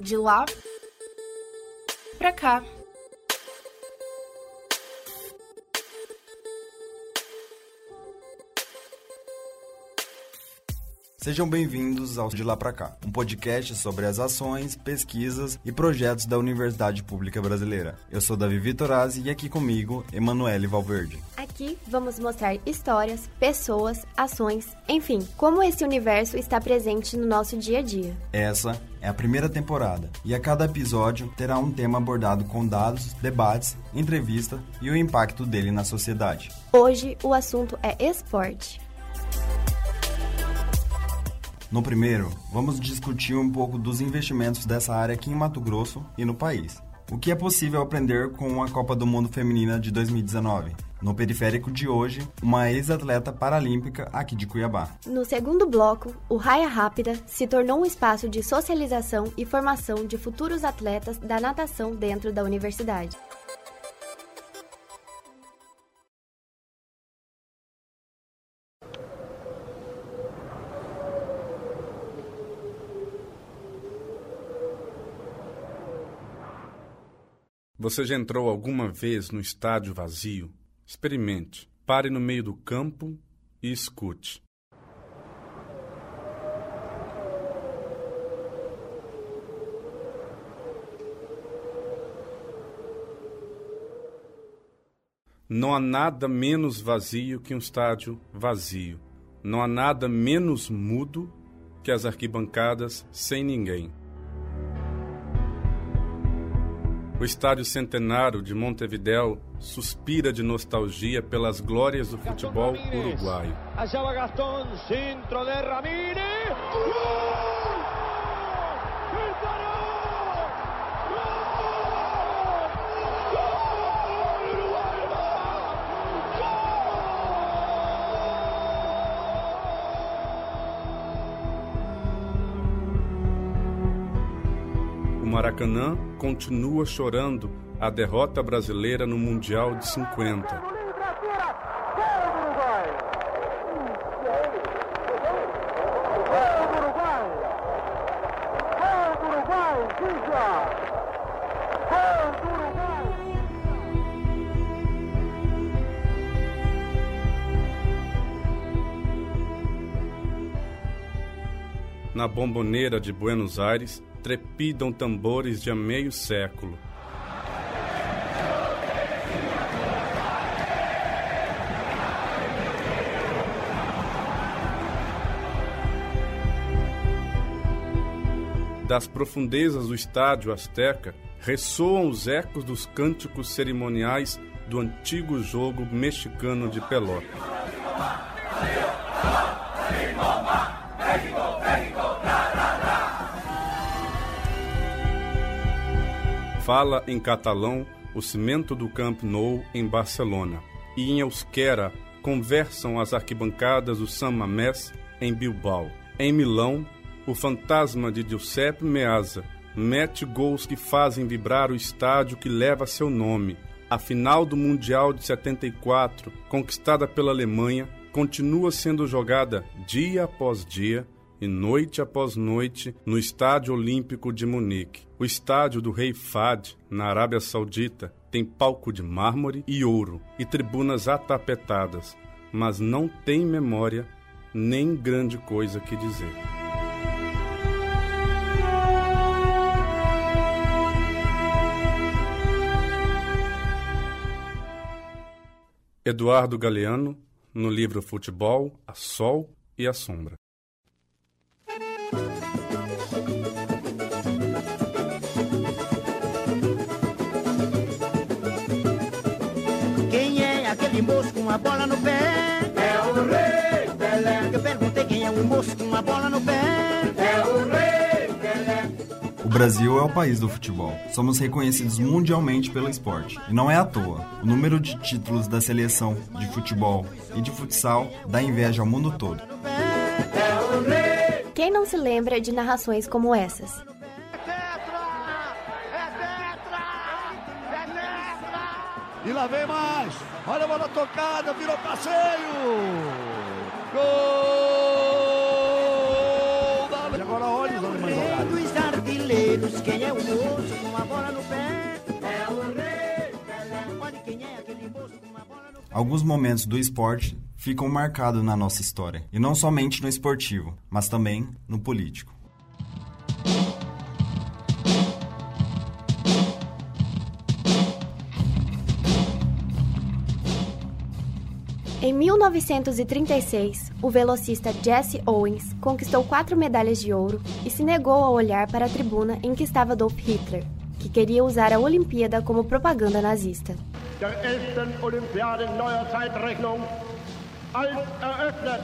De lá pra cá. Sejam bem-vindos ao De Lá Pra Cá, um podcast sobre as ações, pesquisas e projetos da Universidade Pública Brasileira. Eu sou Davi Vitorazzi e aqui comigo, Emanuele Valverde. Aqui vamos mostrar histórias, pessoas, ações, enfim, como esse universo está presente no nosso dia a dia. Essa é a primeira temporada e a cada episódio terá um tema abordado com dados, debates, entrevista e o impacto dele na sociedade. Hoje o assunto é esporte. No primeiro, vamos discutir um pouco dos investimentos dessa área aqui em Mato Grosso e no país. O que é possível aprender com a Copa do Mundo Feminina de 2019? No periférico de hoje, uma ex-atleta paralímpica aqui de Cuiabá. No segundo bloco, o Raia Rápida se tornou um espaço de socialização e formação de futuros atletas da natação dentro da universidade. Você já entrou alguma vez no estádio vazio? Experimente. Pare no meio do campo e escute. Não há nada menos vazio que um estádio vazio. Não há nada menos mudo que as arquibancadas sem ninguém. O estádio centenário de Montevidéu suspira de nostalgia pelas glórias do futebol uruguaio. Allá va Gastón, centro de Ramírez. Maracanã continua chorando a derrota brasileira no Mundial de 50. Na bomboneira de Buenos Aires trepidam tambores de há meio século. Das profundezas do estádio Azteca ressoam os ecos dos cânticos cerimoniais do antigo jogo mexicano de Pelota. Fala em catalão o cimento do Camp Nou em Barcelona e em euskera conversam as arquibancadas do San Mamés em Bilbao. Em Milão, o fantasma de Giuseppe Meazza mete gols que fazem vibrar o estádio que leva seu nome. A final do Mundial de 74, conquistada pela Alemanha, continua sendo jogada dia após dia e noite após noite no Estádio Olímpico de Munique. O estádio do Rei Fad, na Arábia Saudita, tem palco de mármore e ouro e tribunas atapetadas, mas não tem memória nem grande coisa que dizer. Eduardo Galeano, no livro Futebol, a Sol e a Sombra. Moço com a bola no pé? É o Rei Pelé. Eu perguntei quem é o moço com a bola no pé. É o Rei Pelé. O Brasil é o país do futebol. Somos reconhecidos mundialmente pelo esporte. E não é à toa. O número de títulos da seleção de futebol e de futsal dá inveja ao mundo todo. É o Rei. Quem não se lembra de narrações como essas? É! É! E lá vem mais. Olha a bola tocada, virou passeio. Gol! Da... E agora olha os alemães é artilheiros, quem é o moço com bola no pé? É o. Olha quem é aquele moço com a bola no pé. Alguns momentos do esporte ficam marcados na nossa história, e não somente no esportivo, mas também no político. 1936, o velocista Jesse Owens conquistou quatro medalhas de ouro e se negou a olhar para a tribuna em que estava Adolf Hitler, que queria usar a Olimpíada como propaganda nazista. Der 11. Olympiade neuer Zeitrechnung als eröffnet.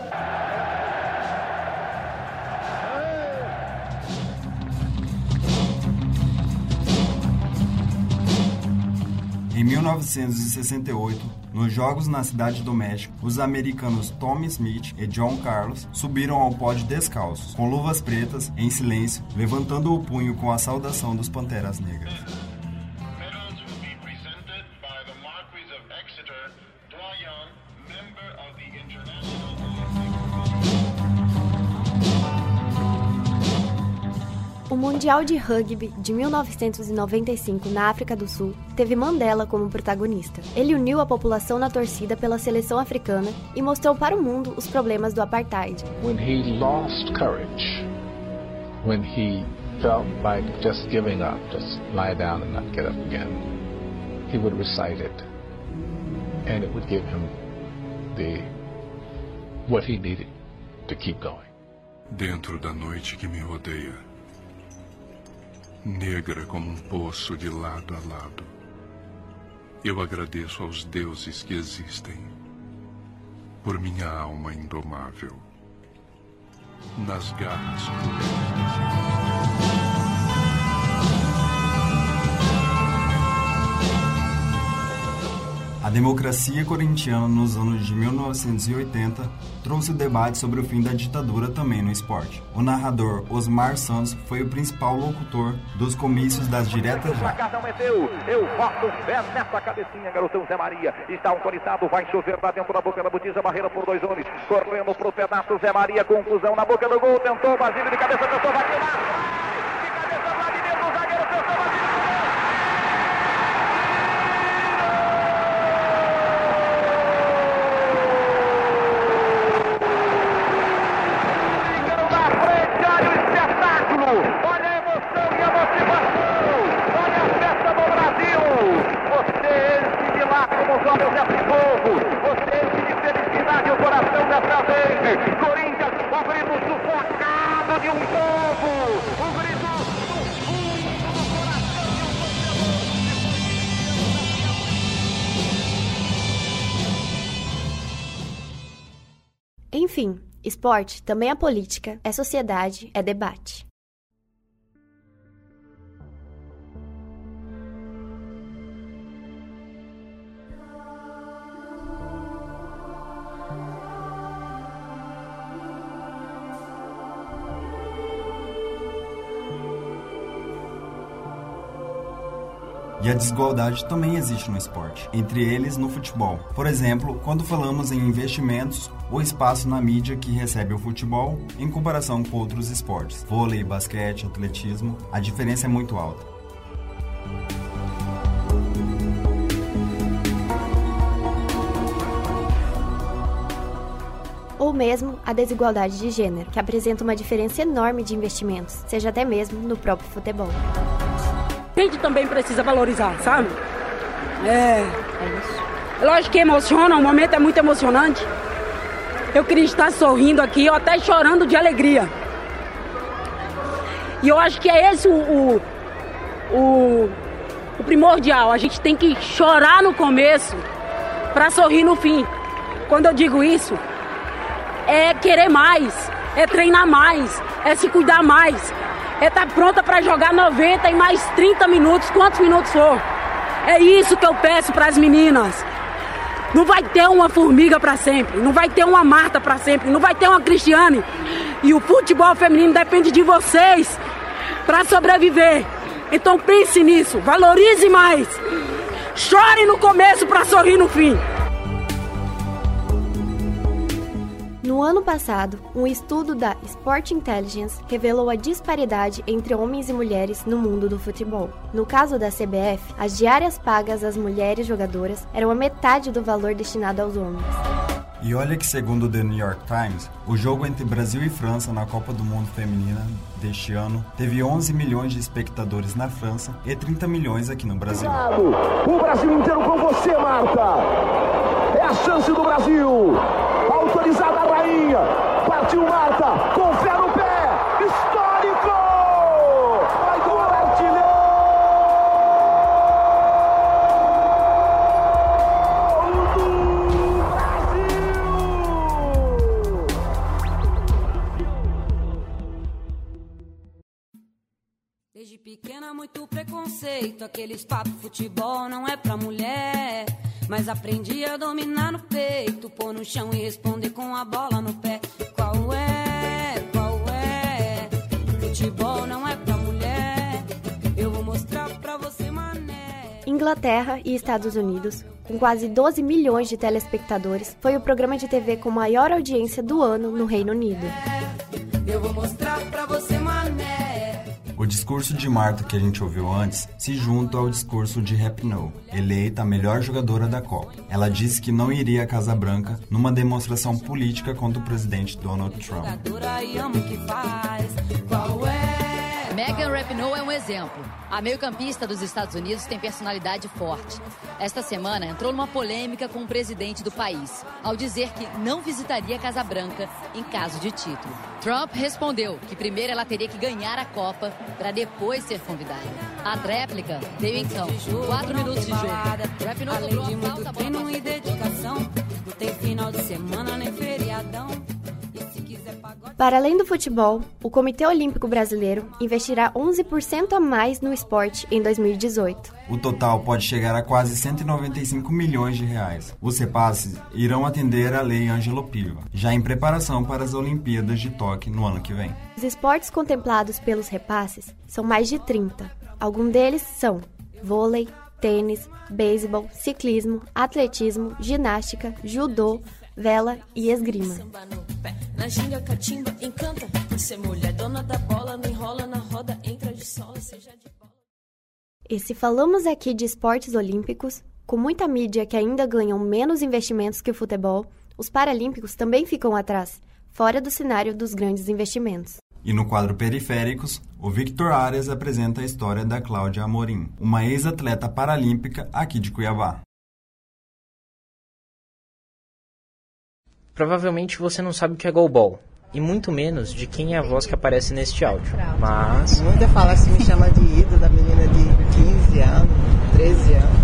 Em 1968, nos Jogos na Cidade do México, os americanos Tommy Smith e John Carlos subiram ao pódio descalços, com luvas pretas, em silêncio, levantando o punho com a saudação dos Panteras Negras. Mundial de Rugby de 1995 na África do Sul teve Mandela como protagonista. Ele uniu a população na torcida pela seleção africana e mostrou para o mundo os problemas do apartheid. when he lost courage, when he felt like just giving up, just lie down and not get up again, he would recite it, and it would give him the what he needed to keep going. Dentro da noite que me rodeia, negra como um poço de lado a lado, eu agradeço aos deuses que existem por minha alma indomável. Nas garras cruéis. A democracia corintiana nos anos de 1980 trouxe o debate sobre o fim da ditadura também no esporte. O narrador Osmar Santos foi o principal locutor dos comícios das diretas já. É eu boto fé nessa cabecinha, garotão Zé Maria. Está autorizado, vai chover lá dentro da boca da botija, barreira por dois homens. Correndo pro pedaço, Zé Maria, conclusão na boca do gol, tentou, Basílio de cabeça, tentou, lá. De cabeça, Vladimir, o zagueiro, tentou, Basílio. Esporte também é política, é sociedade, é debate. E a desigualdade também existe no esporte, entre eles no futebol. Por exemplo, quando falamos em investimentos, o espaço na mídia que recebe o futebol em comparação com outros esportes, vôlei, basquete, atletismo, a diferença é muito alta. Ou mesmo a desigualdade de gênero, que apresenta uma diferença enorme de investimentos, seja até mesmo no próprio futebol. A gente também precisa valorizar, sabe? É. Lógico que emociona, o momento é muito emocionante. Eu queria estar sorrindo aqui, ou até chorando de alegria. E eu acho que é esse o, o, o, o primordial. A gente tem que chorar no começo para sorrir no fim. Quando eu digo isso, é querer mais, é treinar mais, é se cuidar mais, é estar pronta para jogar 90 e mais 30 minutos, quantos minutos for. É isso que eu peço para as meninas. Não vai ter uma formiga para sempre, não vai ter uma Marta para sempre, não vai ter uma Cristiane. E o futebol feminino depende de vocês para sobreviver. Então pense nisso, valorize mais. Chore no começo para sorrir no fim. No No ano passado, um estudo da Sport Intelligence revelou a disparidade entre homens e mulheres no mundo do futebol. No caso da CBF, as diárias pagas às mulheres jogadoras eram a metade do valor destinado aos homens. E olha que, segundo o The New York Times, o jogo entre Brasil e França na Copa do Mundo Feminina deste ano teve 11 milhões de espectadores na França e 30 milhões aqui no Brasil. O Brasil inteiro com você, Marta! É a chance do Brasil! Autorizada a rainha! Partiu Marta! Com fé no pé! Histórico! Vai do artilheiro! Desde pequena, muito preconceito. Aqueles papos futebol não é pra mulher. Mas aprendi a dominar no peito, no chão e responder com a bola no pé. Qual é? Qual é? Futebol não é pra mulher. Eu vou mostrar pra você, mané. Inglaterra e Estados Unidos, com quase 12 milhões de telespectadores, foi o programa de TV com maior audiência do ano no Reino Unido. Discurso de Marta que a gente ouviu antes se junta ao discurso de Rapinoe, eleita a melhor jogadora da Copa. Ela disse que não iria à Casa Branca numa demonstração política contra o presidente Donald Trump. Exemplo. A meio-campista dos Estados Unidos tem personalidade forte. Esta semana entrou numa polêmica com o presidente do país, ao dizer que não visitaria a Casa Branca em caso de título. Trump respondeu que primeiro ela teria que ganhar a Copa para depois ser convidada. A réplica veio então, quatro minutos de jogo. Além cobrou de a muito falta, a bola Para além do futebol, o Comitê Olímpico Brasileiro investirá 11% a mais no esporte em 2018. O total pode chegar a quase 195 milhões de reais. Os repasses irão atender à Lei Ângelo Piva, já em preparação para as Olimpíadas de Tóquio no ano que vem. Os esportes contemplados pelos repasses são mais de 30. Alguns deles são vôlei, tênis, beisebol, ciclismo, atletismo, ginástica, judô, vela e esgrima. E se falamos aqui de esportes olímpicos, com muita mídia que ainda ganham menos investimentos que o futebol, os paralímpicos também ficam atrás, fora do cenário dos grandes investimentos. E no quadro Periféricos, o Victor Arias apresenta a história da Cláudia Amorim, uma ex-atleta paralímpica aqui de Cuiabá. Provavelmente você não sabe o que é goalball, e muito menos de quem é a voz que aparece neste áudio. Mas Muita fala assim, me chama de ídolo da menina de 15 anos, 13 anos.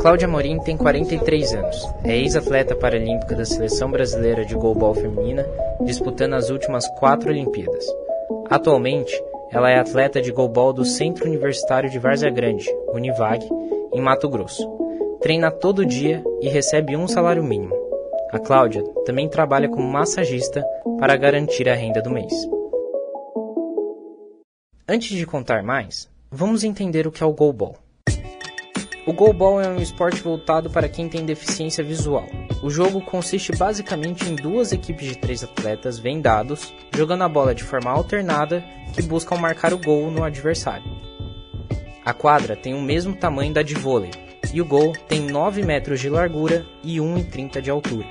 Cláudia Morim tem 43 anos. É ex-atleta paralímpica da seleção brasileira de goalball feminina, disputando as últimas quatro Olimpíadas. Atualmente, ela é atleta de goalball do Centro Universitário de Várzea Grande, Univag, em Mato Grosso. Treina todo dia e recebe um salário mínimo. A Cláudia também trabalha como massagista para garantir a renda do mês. Antes de contar mais, vamos entender o que é o goalball. O goalball é um esporte voltado para quem tem deficiência visual. O jogo consiste basicamente em duas equipes de três atletas vendados, jogando a bola de forma alternada que buscam marcar o gol no adversário. A quadra tem o mesmo tamanho da de vôlei, e o gol tem 9 metros de largura e 1,30 de altura.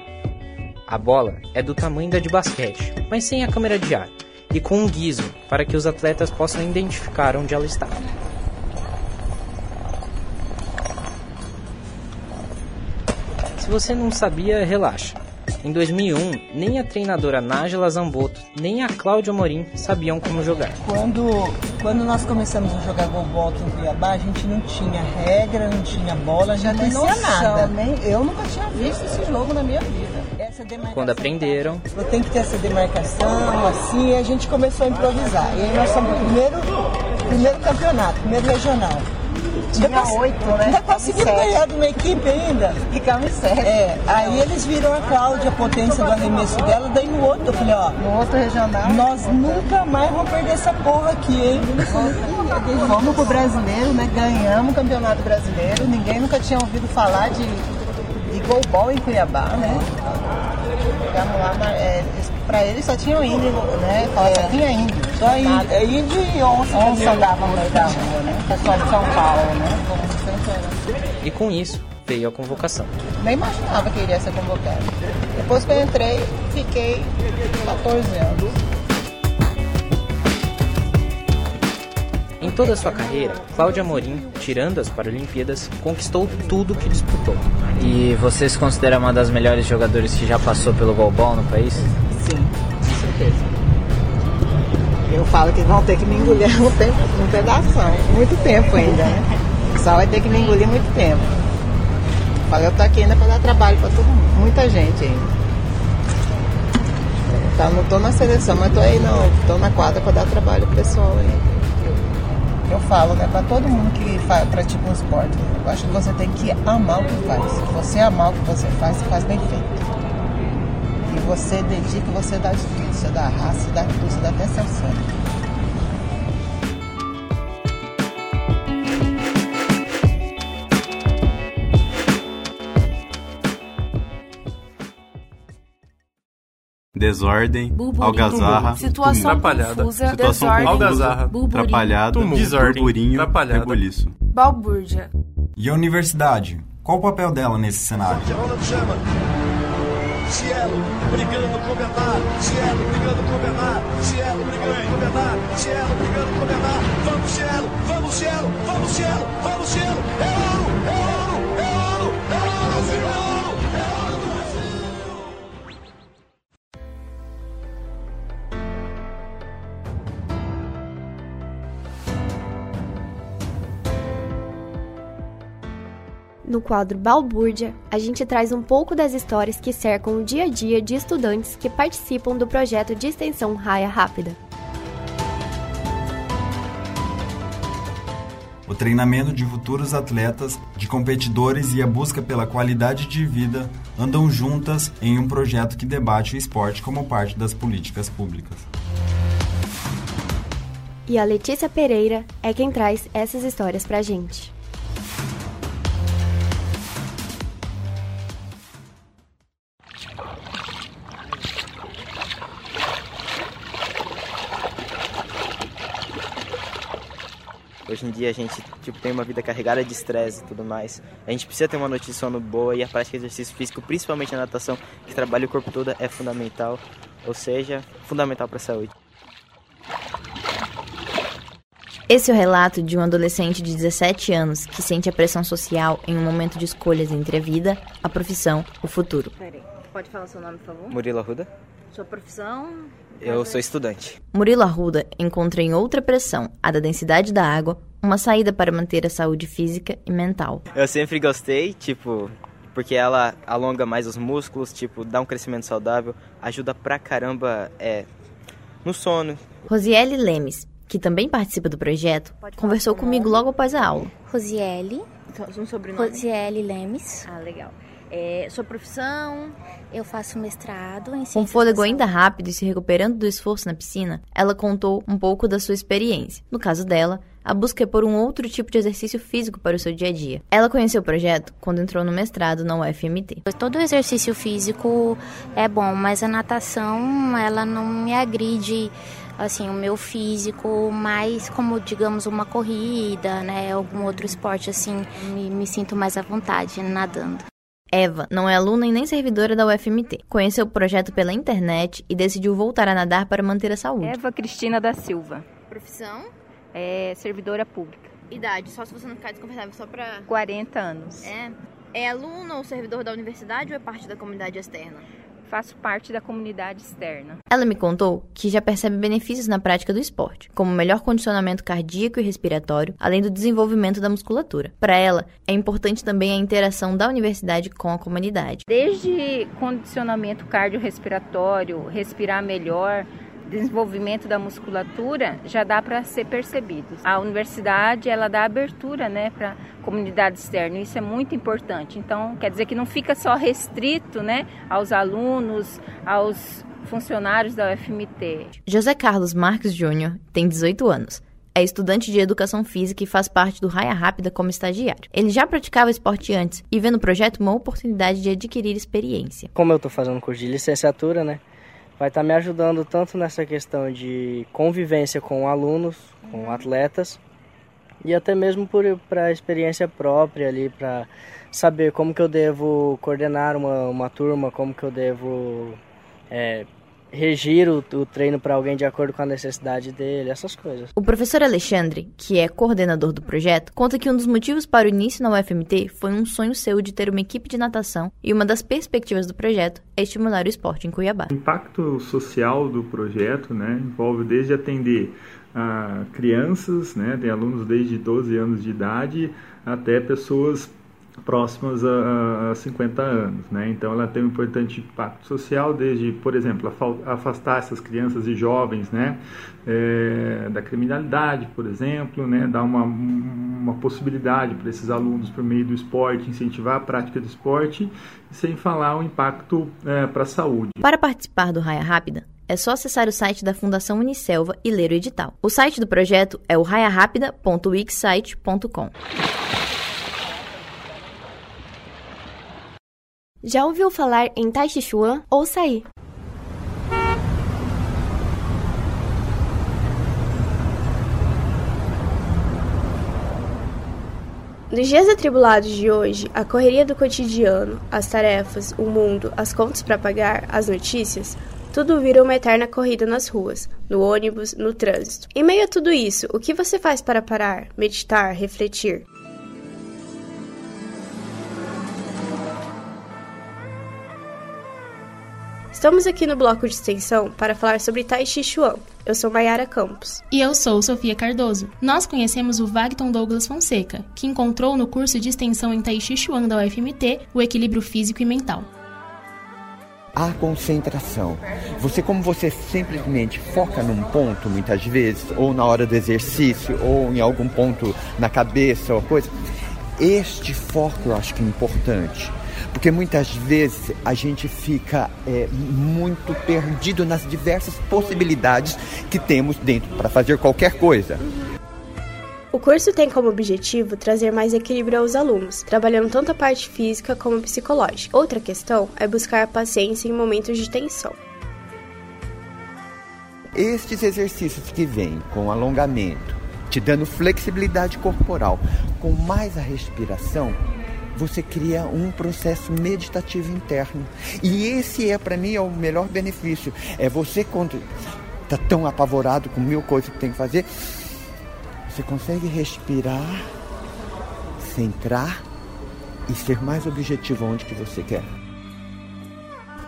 A bola é do tamanho da de basquete, mas sem a câmera de ar, e com um guiso para que os atletas possam identificar onde ela está. Se você não sabia, relaxa. Em 2001, nem a treinadora Nájila Zamboto, nem a Cláudia Morim sabiam como jogar. Quando, quando nós começamos a jogar golbol aqui em Cuiabá, a gente não tinha regra, não tinha bola, já não noção, nada. nem- eu nunca tinha visto esse jogo na minha vida. Essa demarcação, Quando aprenderam, tem que ter essa demarcação, assim, e a gente começou a improvisar. E aí nós fomos pro primeiro, primeiro campeonato, primeiro regional. Cons- oito, né? Ainda conseguimos Sete. ganhar de uma equipe ainda. Ficamos sete. É, aí eles viram a Cláudia, a potência do arremesso dela, daí no outro, eu falei, ó. No outro regional. Nós nunca mais vamos perder essa porra aqui, hein? fomos pro brasileiro, né? Ganhamos o campeonato brasileiro. Ninguém nunca tinha ouvido falar de, de golbol em Cuiabá, né? Chegamos lá, é, pra eles só tinha índio, né? Só, só tinha índio. Só índio, é índio e onça. Onça andavam no meio da rua, né? Pessoal de São Paulo, né? E com isso, veio a convocação. Nem imaginava que iria ser convocado. Depois que eu entrei, fiquei 14 anos. Em toda a sua carreira, Cláudia Amorim, tirando as Paralimpíadas, conquistou tudo que disputou. E você se considera uma das melhores jogadoras que já passou pelo golbol no país? Certeza. Eu falo que vão ter que me engolir um, tempo, um pedação, muito tempo ainda, né? Só vai ter que me engolir muito tempo. Eu falo, eu tô aqui ainda para dar trabalho para todo mundo, muita gente ainda. Então, não tô na seleção, mas tô aí não, tô na quadra para dar trabalho pro pessoal aí. Eu falo, né, para todo mundo que faz, pratica um esporte, eu acho que você tem que amar o que faz. Se você amar o que você faz, você faz bem feito. Você dedica, você dá de tudo, você dá raça, você dá tudo, você dá até seu sangue. Desordem, Burburinho. algazarra, Situação atrapalhada, confusa, situação desordem, algazarra, burburinho. atrapalhada, Tumulto. desordem, burburinho, Atrapalhada. rebuliço. Balbúrdia. E a universidade? Qual o papel dela nesse cenário? Cielo brigando com o Bernard. Cielo brigando com o Bernard. Cielo brigando com o Bernard. Cielo brigando com o Bernard. Vamos, Cielo. Vamos, Cielo. Vamos, Cielo. Vamos, Cielo. É ouro. É ouro. No quadro Balbúrdia, a gente traz um pouco das histórias que cercam o dia a dia de estudantes que participam do projeto de extensão Raia Rápida. O treinamento de futuros atletas, de competidores e a busca pela qualidade de vida andam juntas em um projeto que debate o esporte como parte das políticas públicas. E a Letícia Pereira é quem traz essas histórias pra gente. Hoje em dia a gente tipo, tem uma vida carregada de estresse e tudo mais. A gente precisa ter uma noite de sono boa e a prática de exercício físico, principalmente a natação, que trabalha o corpo todo, é fundamental. Ou seja, fundamental para a saúde. Esse é o relato de um adolescente de 17 anos que sente a pressão social em um momento de escolhas entre a vida, a profissão, o futuro. Peraí, pode falar seu nome, por favor? Murilo Arruda, Sua profissão? Eu sou estudante. Murilo Arruda encontra em outra pressão, a da densidade da água, uma saída para manter a saúde física e mental. Eu sempre gostei, tipo, porque ela alonga mais os músculos, tipo, dá um crescimento saudável, ajuda pra caramba é, no sono. Rosiele Lemes, que também participa do projeto, conversou comigo logo após a aula. Rosiele. Um sobrenome? Rosiele Lemes. Ah, legal. É, sua profissão? Eu faço mestrado em Com ciências fôlego da ainda rápido e se recuperando do esforço na piscina, ela contou um pouco da sua experiência. No caso dela, a busca é por um outro tipo de exercício físico para o seu dia a dia. Ela conheceu o projeto quando entrou no mestrado na UFMT. Todo exercício físico é bom, mas a natação, ela não me agride assim o meu físico, mais como digamos uma corrida, né, algum outro esporte assim, me, me sinto mais à vontade nadando. Eva não é aluna e nem servidora da UFMT. Conheceu o projeto pela internet e decidiu voltar a nadar para manter a saúde. Eva Cristina da Silva. Profissão? É servidora pública. Idade, só se você não ficar desconfortável só pra 40 anos. É. É aluno ou servidor da universidade ou é parte da comunidade externa? Faço parte da comunidade externa. Ela me contou que já percebe benefícios na prática do esporte, como melhor condicionamento cardíaco e respiratório, além do desenvolvimento da musculatura. Para ela, é importante também a interação da universidade com a comunidade. Desde condicionamento cardiorrespiratório, respirar melhor, desenvolvimento da musculatura, já dá para ser percebido. A universidade, ela dá abertura, né, para comunidade externa. Isso é muito importante. Então, quer dizer que não fica só restrito, né, aos alunos, aos funcionários da UFMT. José Carlos Marques Júnior tem 18 anos. é estudante de educação física e faz parte do Raia Rápida como estagiário. Ele já praticava esporte antes e vê no projeto uma oportunidade de adquirir experiência. Como eu estou fazendo curso de licenciatura, né? Vai estar tá me ajudando tanto nessa questão de convivência com alunos, com atletas, e até mesmo para a experiência própria ali, para saber como que eu devo coordenar uma, uma turma, como que eu devo é, regir o, o treino para alguém de acordo com a necessidade dele, essas coisas. O professor Alexandre, que é coordenador do projeto, conta que um dos motivos para o início na UFMT foi um sonho seu de ter uma equipe de natação e uma das perspectivas do projeto é estimular o esporte em Cuiabá. O impacto social do projeto né, envolve desde atender a crianças, né, tem alunos desde 12 anos de idade até pessoas próximas a, a 50 anos. Né? Então, ela tem um importante impacto social, desde, por exemplo, afastar essas crianças e jovens né? É, da criminalidade, por exemplo, né? dar uma, uma possibilidade para esses alunos, por meio do esporte, incentivar a prática do esporte, sem falar o impacto é, para a saúde. Para participar do Raia Rápida, é só acessar o site da Fundação Unicelva e ler o edital. O site do projeto é o raiarapida.wixsite.com. Já ouviu falar em Tai Chi Chuan ou Sai? Nos dias atribulados de hoje, a correria do cotidiano, as tarefas, o mundo, as contas para pagar, as notícias, tudo vira uma eterna corrida nas ruas, no ônibus, no trânsito. Em meio a tudo isso, o que você faz para parar, meditar, refletir? Estamos aqui no bloco de extensão para falar sobre Tai Chi Chuan. Eu sou Mayara Campos. E eu sou Sofia Cardoso. Nós conhecemos o Wagton Douglas Fonseca, que encontrou no curso de extensão em Tai Chi Chuan da UFMT o equilíbrio físico e mental. A concentração. Você, como você simplesmente foca num ponto, muitas vezes, ou na hora do exercício, ou em algum ponto na cabeça, ou coisa, este foco eu acho que é importante porque muitas vezes a gente fica é, muito perdido nas diversas possibilidades que temos dentro para fazer qualquer coisa. O curso tem como objetivo trazer mais equilíbrio aos alunos, trabalhando tanto a parte física como psicológica. Outra questão é buscar a paciência em momentos de tensão. Estes exercícios que vêm com alongamento, te dando flexibilidade corporal, com mais a respiração, você cria um processo meditativo interno. E esse é para mim é o melhor benefício. É você quando está tão apavorado com mil coisas que tem que fazer, você consegue respirar, centrar e ser mais objetivo onde que você quer.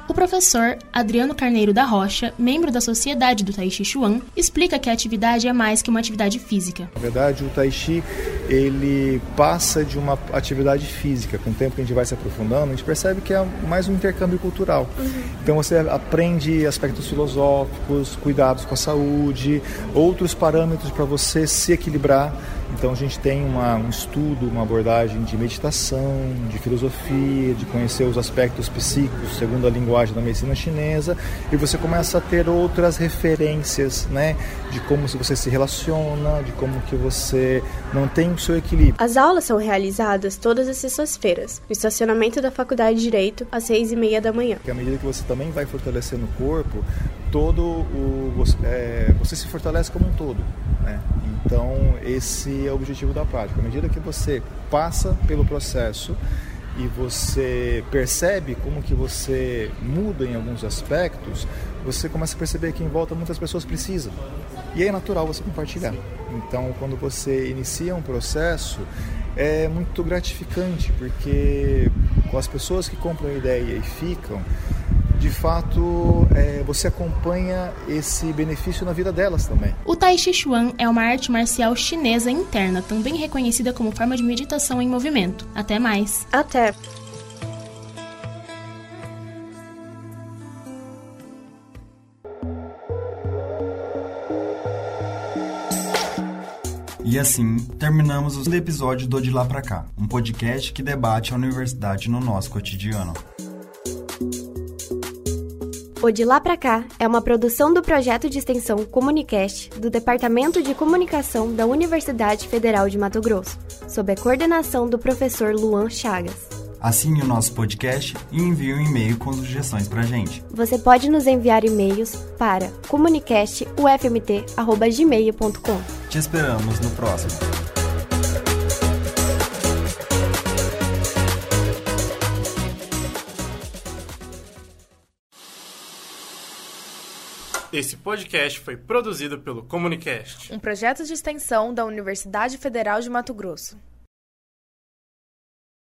O professor Adriano Carneiro da Rocha, membro da Sociedade do Tai Chi Chuan, explica que a atividade é mais que uma atividade física. Na verdade, o Tai Chi ele passa de uma atividade física. Com o tempo que a gente vai se aprofundando, a gente percebe que é mais um intercâmbio cultural. Uhum. Então você aprende aspectos filosóficos, cuidados com a saúde, outros parâmetros para você se equilibrar então a gente tem uma, um estudo, uma abordagem de meditação, de filosofia, de conhecer os aspectos psíquicos segundo a linguagem da medicina chinesa e você começa a ter outras referências, né, de como você se relaciona, de como que você mantém o seu equilíbrio. As aulas são realizadas todas as sextas-feiras no estacionamento da Faculdade de Direito às seis e meia da manhã. à medida que você também vai fortalecendo o corpo, todo o você, é, você se fortalece como um todo, né? Então, esse é o objetivo da prática. À medida que você passa pelo processo e você percebe como que você muda em alguns aspectos, você começa a perceber que em volta muitas pessoas precisam. E é natural você compartilhar. Então, quando você inicia um processo, é muito gratificante, porque com as pessoas que compram a ideia e ficam, de fato é, você acompanha esse benefício na vida delas também. O Tai Chi Chuan é uma arte marcial chinesa interna, também reconhecida como forma de meditação em movimento. Até mais. Até. E assim, terminamos o episódio do De Lá Pra Cá, um podcast que debate a universidade no nosso cotidiano. O De Lá Pra Cá é uma produção do projeto de extensão Comunicast do Departamento de Comunicação da Universidade Federal de Mato Grosso, sob a coordenação do professor Luan Chagas. Assine o nosso podcast e envie um e-mail com sugestões pra gente. Você pode nos enviar e-mails para comunicastufmt.gmail.com. Te esperamos no próximo. Esse podcast foi produzido pelo Comunicast, um projeto de extensão da Universidade Federal de Mato Grosso.